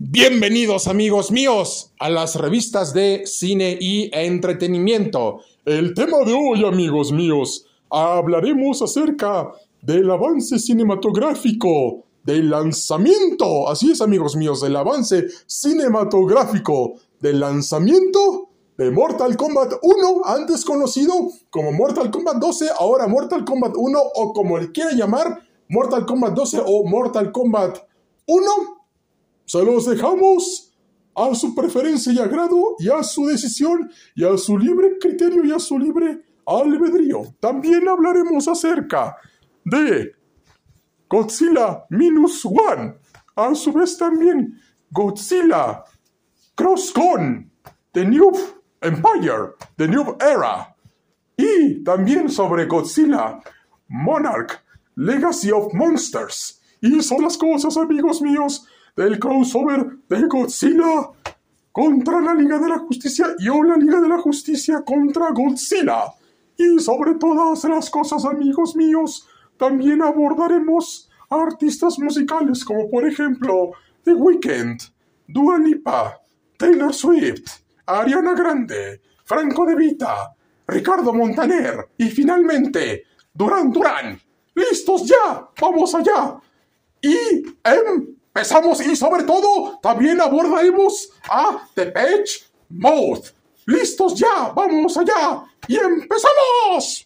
Bienvenidos amigos míos a las revistas de cine y entretenimiento. El tema de hoy amigos míos, hablaremos acerca del avance cinematográfico, del lanzamiento, así es amigos míos, del avance cinematográfico, del lanzamiento de Mortal Kombat 1, antes conocido como Mortal Kombat 12, ahora Mortal Kombat 1 o como le quiera llamar, Mortal Kombat 12 o Mortal Kombat 1 se los dejamos a su preferencia y agrado y a su decisión y a su libre criterio y a su libre albedrío. También hablaremos acerca de Godzilla Minus One. A su vez también Godzilla CrossCon, The New Empire, The New Era. Y también sobre Godzilla Monarch, Legacy of Monsters. Y son las cosas, amigos míos, del crossover de Godzilla contra la Liga de la Justicia y o la Liga de la Justicia contra Godzilla. Y sobre todas las cosas, amigos míos, también abordaremos artistas musicales como por ejemplo The Weeknd, Dua Lipa, Taylor Swift, Ariana Grande, Franco De Vita, Ricardo Montaner y finalmente Duran Duran. ¡Listos ya! ¡Vamos allá! Y empezamos y sobre todo también abordaremos a The Page Mode. ¡Listos ya! ¡Vamos allá! ¡Y empezamos!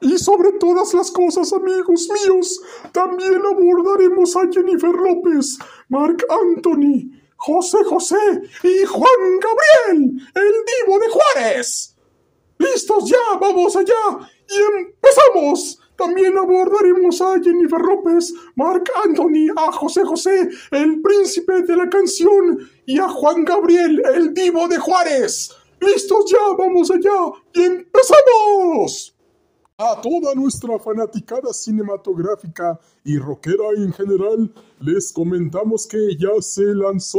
Y sobre todas las cosas, amigos míos, también abordaremos a Jennifer López, Mark Anthony, José José y Juan Gabriel, el divo de Juárez. ¡Listos ya! ¡Vamos allá! ¡Y empezamos! También abordaremos a Jennifer López, Mark Anthony, a José José, el príncipe de la canción, y a Juan Gabriel, el divo de Juárez. ¡Listos ya! ¡Vamos allá! ¡Y empezamos! A toda nuestra fanaticada cinematográfica y rockera en general, les comentamos que ya se lanzó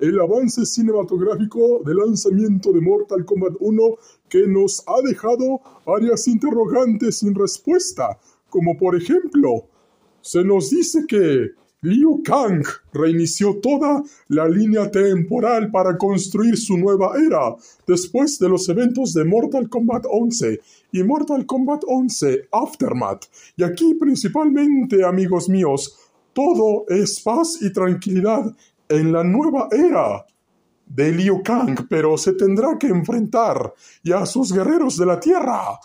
el avance cinematográfico del lanzamiento de Mortal Kombat 1 que nos ha dejado varias interrogantes sin respuesta, como por ejemplo, se nos dice que Liu Kang reinició toda la línea temporal para construir su nueva era después de los eventos de Mortal Kombat 11 y Mortal Kombat 11 Aftermath. Y aquí principalmente, amigos míos, todo es paz y tranquilidad en la nueva era de Liu Kang, pero se tendrá que enfrentar y a sus guerreros de la Tierra,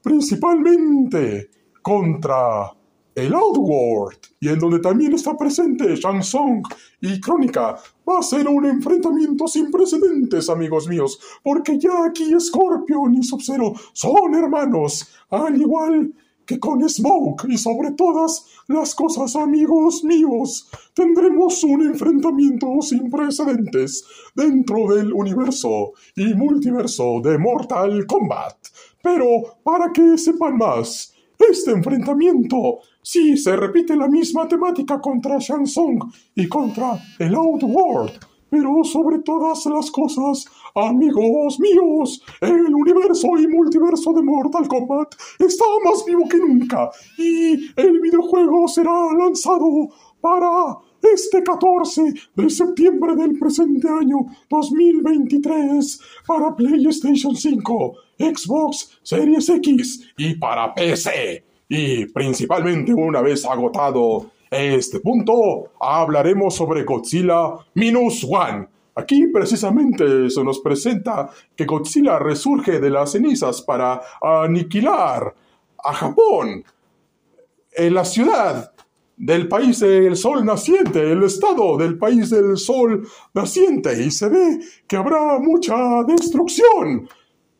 principalmente contra el Outworld, y en donde también está presente Shang Tsung y Crónica. Va a ser un enfrentamiento sin precedentes, amigos míos, porque ya aquí Scorpion y Sub-Zero son hermanos, al igual que con Smoke y sobre todas las cosas, amigos míos, tendremos un enfrentamiento sin precedentes dentro del universo y multiverso de Mortal Kombat. Pero, para que sepan más, este enfrentamiento sí se repite la misma temática contra Shang Tsung y contra el Outworld, pero sobre todas las cosas Amigos míos, el universo y multiverso de Mortal Kombat está más vivo que nunca y el videojuego será lanzado para este 14 de septiembre del presente año 2023 para PlayStation 5, Xbox Series X y para PC. Y principalmente una vez agotado este punto, hablaremos sobre Godzilla Minus One. Aquí precisamente se nos presenta que Godzilla resurge de las cenizas para aniquilar a Japón, en la ciudad del país del sol naciente, el estado del país del sol naciente, y se ve que habrá mucha destrucción,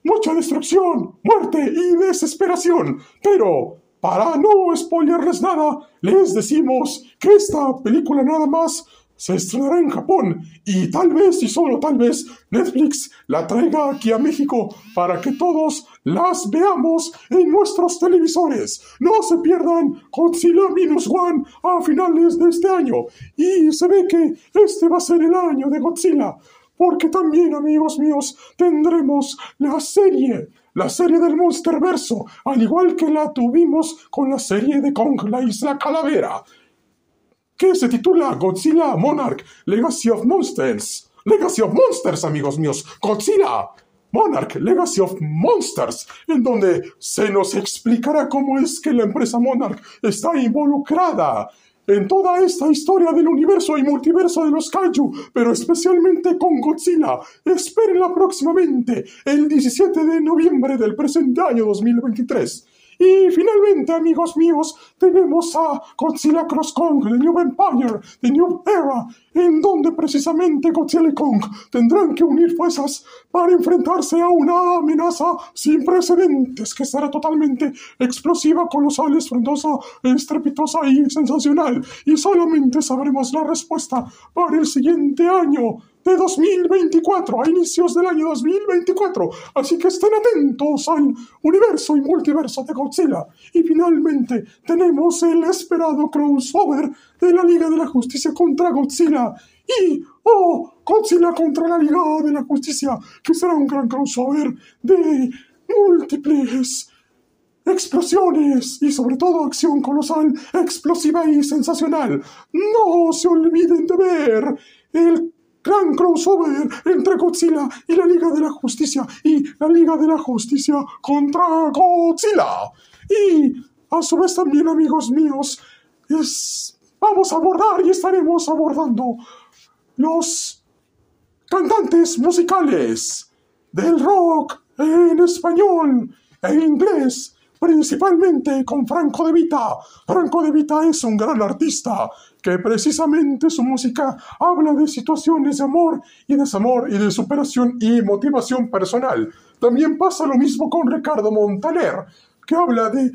mucha destrucción, muerte y desesperación, pero para no spoilerles nada, les decimos que esta película nada más se estrenará en Japón y tal vez y solo tal vez Netflix la traiga aquí a México para que todos las veamos en nuestros televisores. No se pierdan Godzilla Minus One a finales de este año y se ve que este va a ser el año de Godzilla porque también amigos míos tendremos la serie la serie del Monsterverso, al igual que la tuvimos con la serie de Kong, la Isla Calavera. que se titula Godzilla Monarch Legacy of Monsters. Legacy of Monsters, amigos míos. Godzilla Monarch Legacy of Monsters, en donde se nos explicará cómo es que la empresa Monarch está involucrada en toda esta historia del universo y multiverso de los kaiju, pero especialmente con Godzilla. Espérenla próximamente, el 17 de noviembre del presente año 2023. Y finalmente, amigos míos, tenemos a Godzilla Cross Kong, The New Empire, The New Era, en donde precisamente Godzilla y Kong tendrán que unir fuerzas para enfrentarse a una amenaza sin precedentes que será totalmente explosiva, colosal, frondosa, estrepitosa y sensacional. Y solamente sabremos la respuesta para el siguiente año de 2024, a inicios del año 2024. Así que estén atentos al universo y multiverso de Godzilla. Y finalmente tenemos el esperado crossover de la Liga de la Justicia contra Godzilla. Y, oh, Godzilla contra la Liga de la Justicia, que será un gran crossover de múltiples explosiones y sobre todo acción colosal, explosiva y sensacional. No se olviden de ver el gran crossover entre Godzilla y la Liga de la Justicia y la Liga de la Justicia contra Godzilla. Y a su vez también, amigos míos, es, vamos a abordar y estaremos abordando los cantantes musicales del rock en español e inglés principalmente con Franco de Vita. Franco de Vita es un gran artista que precisamente su música habla de situaciones de amor y desamor y de superación y motivación personal. También pasa lo mismo con Ricardo Montaner, que habla de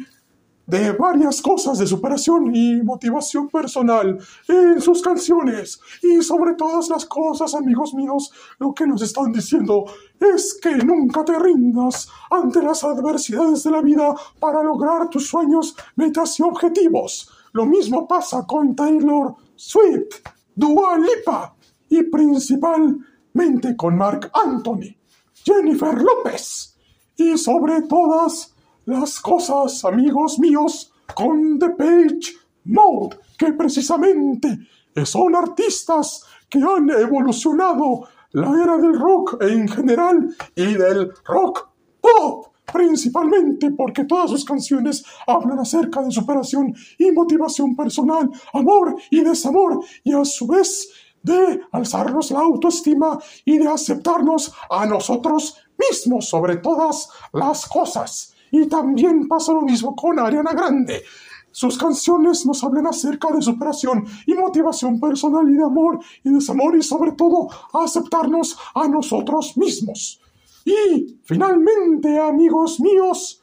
de varias cosas de superación y motivación personal en sus canciones. Y sobre todas las cosas, amigos míos, lo que nos están diciendo es que nunca te rindas ante las adversidades de la vida para lograr tus sueños, metas y objetivos. Lo mismo pasa con Taylor Swift, Dua Lipa y principalmente con Mark Anthony, Jennifer López y sobre todas las cosas, amigos míos, con The Page Mode, que precisamente son artistas que han evolucionado la era del rock en general y del rock pop principalmente porque todas sus canciones hablan acerca de superación y motivación personal, amor y desamor, y a su vez de alzarnos la autoestima y de aceptarnos a nosotros mismos sobre todas las cosas. Y también pasa lo mismo con Ariana Grande. Sus canciones nos hablan acerca de superación y motivación personal y de amor y desamor y sobre todo aceptarnos a nosotros mismos. Y finalmente, amigos míos,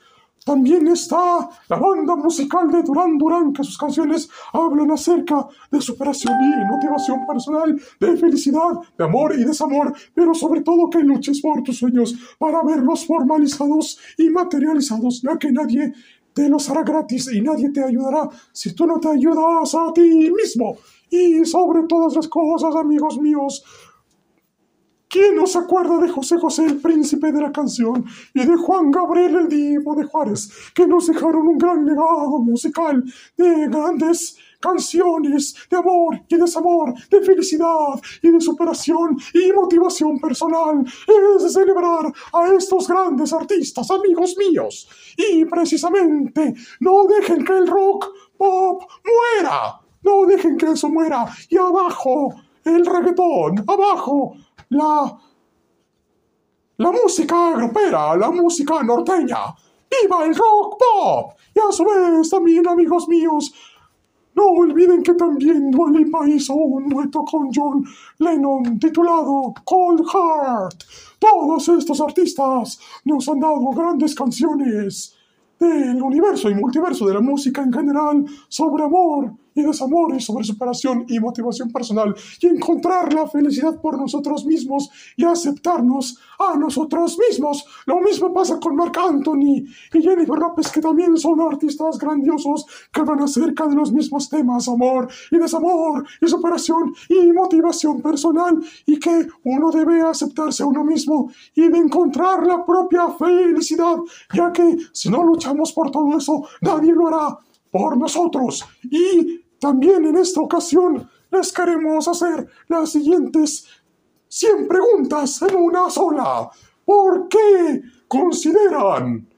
también está la banda musical de Duran Duran, que sus canciones hablan acerca de superación y motivación personal, de felicidad, de amor y desamor, pero sobre todo que luches por tus sueños para verlos formalizados y materializados, ya que nadie te los hará gratis y nadie te ayudará si tú no te ayudas a ti mismo. Y sobre todas las cosas, amigos míos, ¿Quién no se acuerda de José José, el príncipe de la canción, y de Juan Gabriel, el divo de Juárez, que nos dejaron un gran legado musical de grandes canciones de amor y desamor, de felicidad y de superación y motivación personal. Es de celebrar a estos grandes artistas, amigos míos. Y precisamente, no dejen que el rock pop muera. No dejen que eso muera. Y abajo, el reggaetón. Abajo, la, la música grupera, la música norteña. ¡Viva el rock pop! Y a su vez también, amigos míos, no olviden que también Lipa hizo un dueto con John Lennon titulado Cold Heart. Todos estos artistas nos han dado grandes canciones del universo y multiverso de la música en general sobre amor, y desamor y sobre superación y motivación personal y encontrar la felicidad por nosotros mismos y aceptarnos a nosotros mismos. Lo mismo pasa con Marc Anthony y Jennifer López que también son artistas grandiosos que van acerca de los mismos temas, amor y desamor y superación y motivación personal y que uno debe aceptarse a uno mismo y de encontrar la propia felicidad, ya que si no luchamos por todo eso, nadie lo hará por nosotros. Y También en esta ocasión les queremos hacer las siguientes 100 preguntas en una sola. ¿Por qué consideran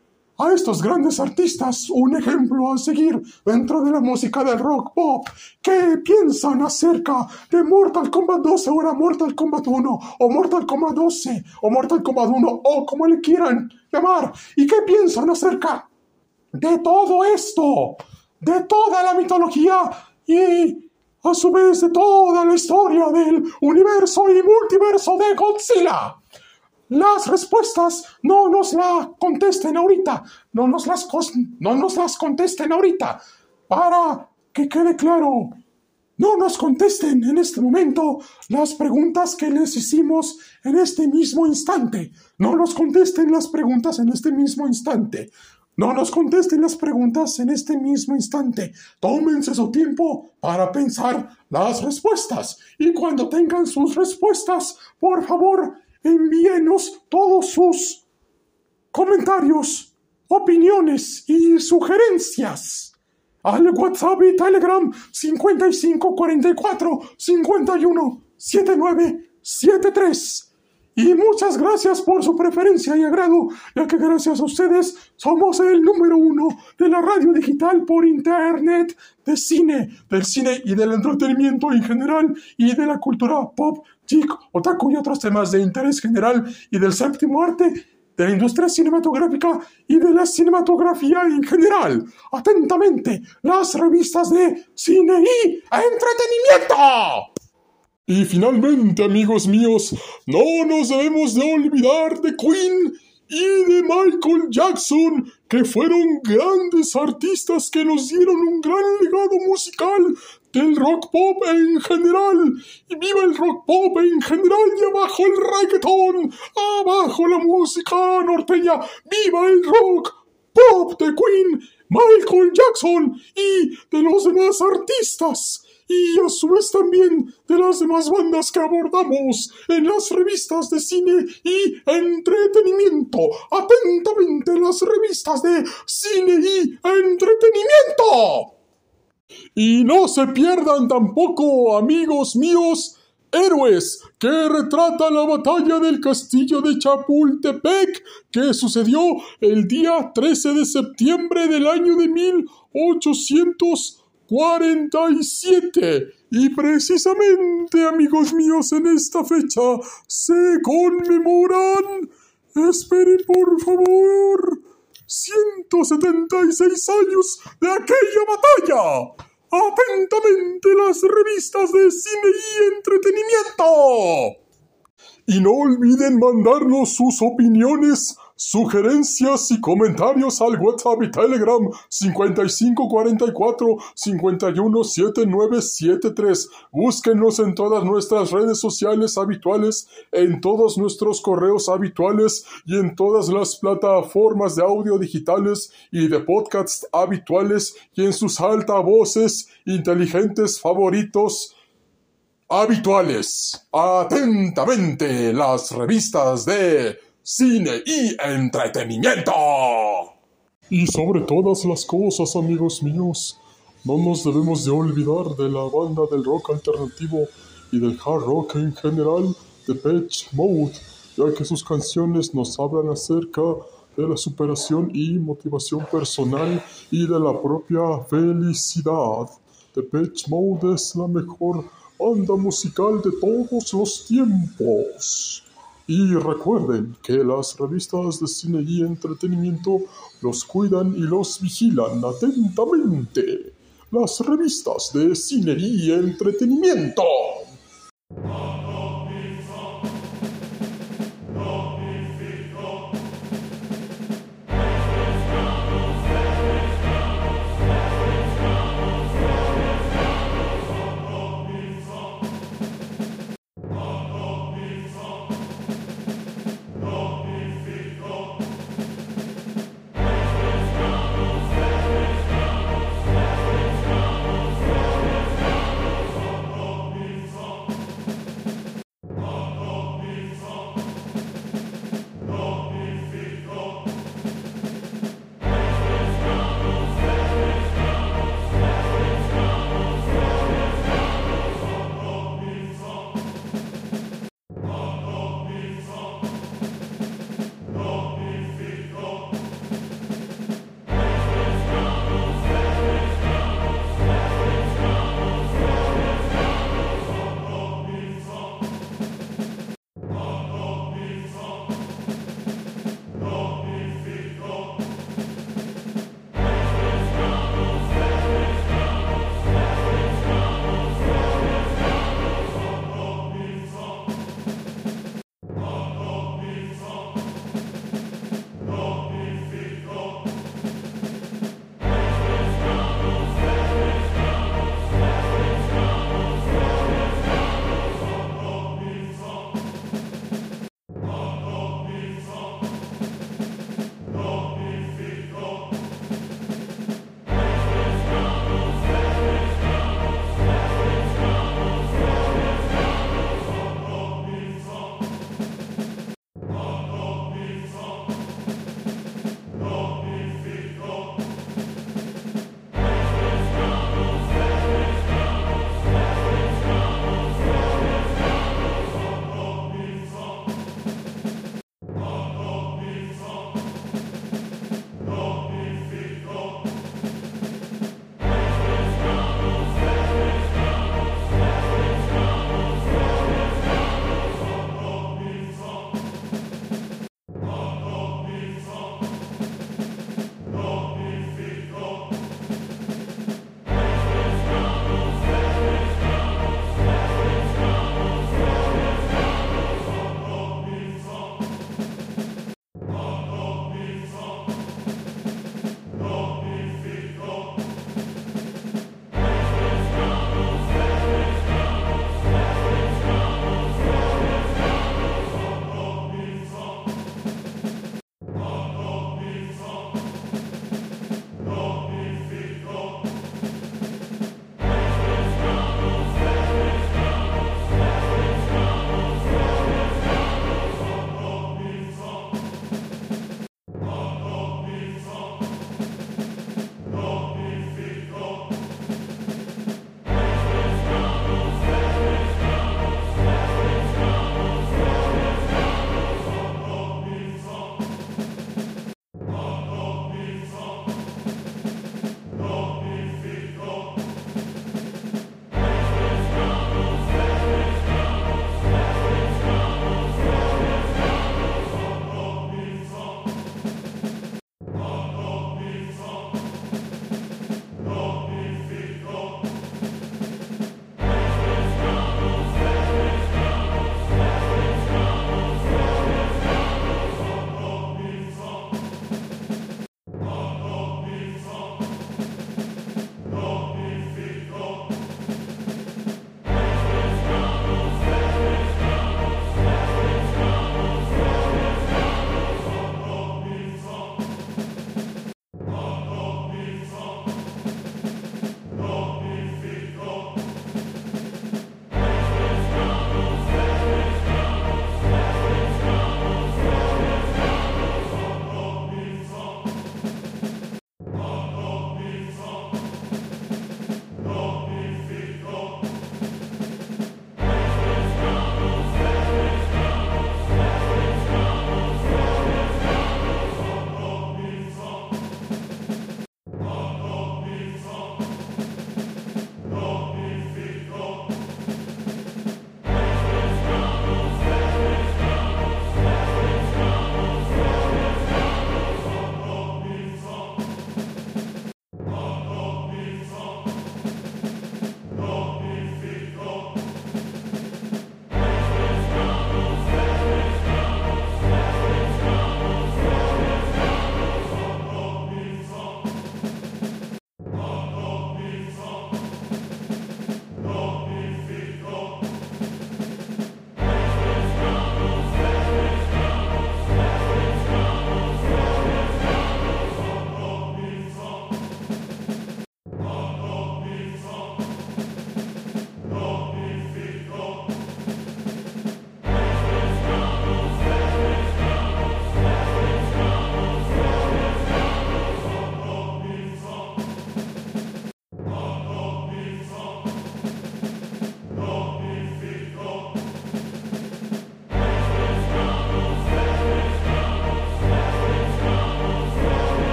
a estos grandes artistas un ejemplo a seguir dentro de la música del rock pop? ¿Qué piensan acerca de Mortal Kombat 12 o era Mortal Kombat 1 o Mortal Kombat 12 o Mortal Kombat 1 o como le quieran llamar? ¿Y qué piensan acerca de todo esto? De toda la mitología y a su vez de toda la historia del universo y multiverso de Godzilla. Las respuestas no nos las contesten ahorita, no nos las, no nos las contesten ahorita, para que quede claro. No nos contesten en este momento las preguntas que les hicimos en este mismo instante. No nos contesten las preguntas en este mismo instante. No nos contesten las preguntas en este mismo instante. Tómense su tiempo para pensar las respuestas. Y cuando tengan sus respuestas, por favor, envíenos todos sus comentarios, opiniones y sugerencias al WhatsApp y Telegram 5544 51 7973. Y muchas gracias por su preferencia y agrado, ya que gracias a ustedes somos el número uno de la radio digital por internet, de cine, del cine y del entretenimiento en general, y de la cultura pop, geek, otaku y otros temas de interés general, y del séptimo arte, de la industria cinematográfica y de la cinematografía en general. Atentamente, las revistas de cine y entretenimiento. Y finalmente, amigos míos, no nos debemos de olvidar de Queen y de Michael Jackson, que fueron grandes artistas que nos dieron un gran legado musical del rock pop en general. Y viva el rock pop en general y abajo el reggaeton, abajo la música norteña, viva el rock pop de Queen, Michael Jackson y de los demás artistas y a su vez también de las demás bandas que abordamos en las revistas de cine y entretenimiento. Atentamente las revistas de cine y entretenimiento. Y no se pierdan tampoco, amigos míos, Héroes, que retrata la batalla del castillo de Chapultepec, que sucedió el día 13 de septiembre del año de 1800 47. Y precisamente, amigos míos, en esta fecha se conmemoran, esperen por favor, 176 años de aquella batalla. Atentamente las revistas de cine y entretenimiento. Y no olviden mandarnos sus opiniones Sugerencias y comentarios al WhatsApp y Telegram 5544 517973. Búsquenos en todas nuestras redes sociales habituales, en todos nuestros correos habituales y en todas las plataformas de audio digitales y de podcasts habituales y en sus altavoces inteligentes favoritos habituales. Atentamente las revistas de cine y entretenimiento. Y sobre todas las cosas, amigos míos, no nos debemos de olvidar de la banda del rock alternativo y del hard rock en general, de Pitch Mode, ya que sus canciones nos hablan acerca de la superación y motivación personal y de la propia felicidad. The Pitch Mode es la mejor banda musical de todos los tiempos. Y recuerden que las revistas de cine y entretenimiento los cuidan y los vigilan atentamente. Las revistas de cine y entretenimiento.